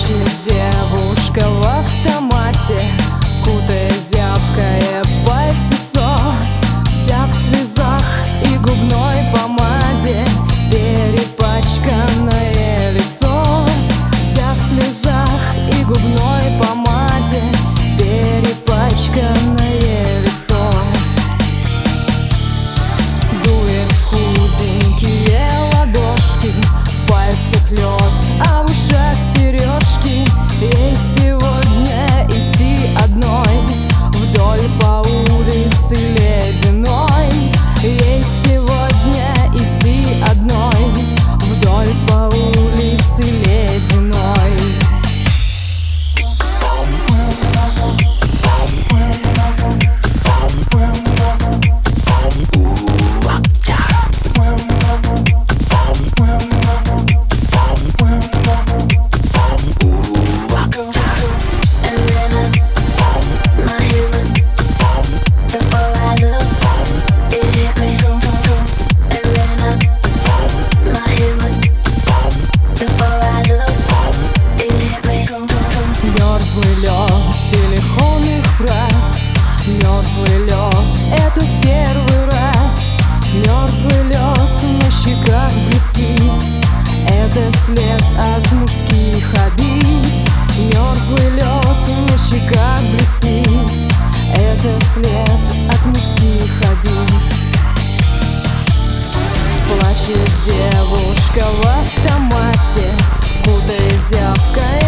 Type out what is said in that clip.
Точно девушка в автомате, кутая телефонных фраз. Мерзлый лед, это в первый раз. Мерзлый лед на щеках блестит. Это след от мужских обид. Мерзлый лед на щеках блестит. Это след от мужских обид. Плачет девушка в автомате. Куда зябкая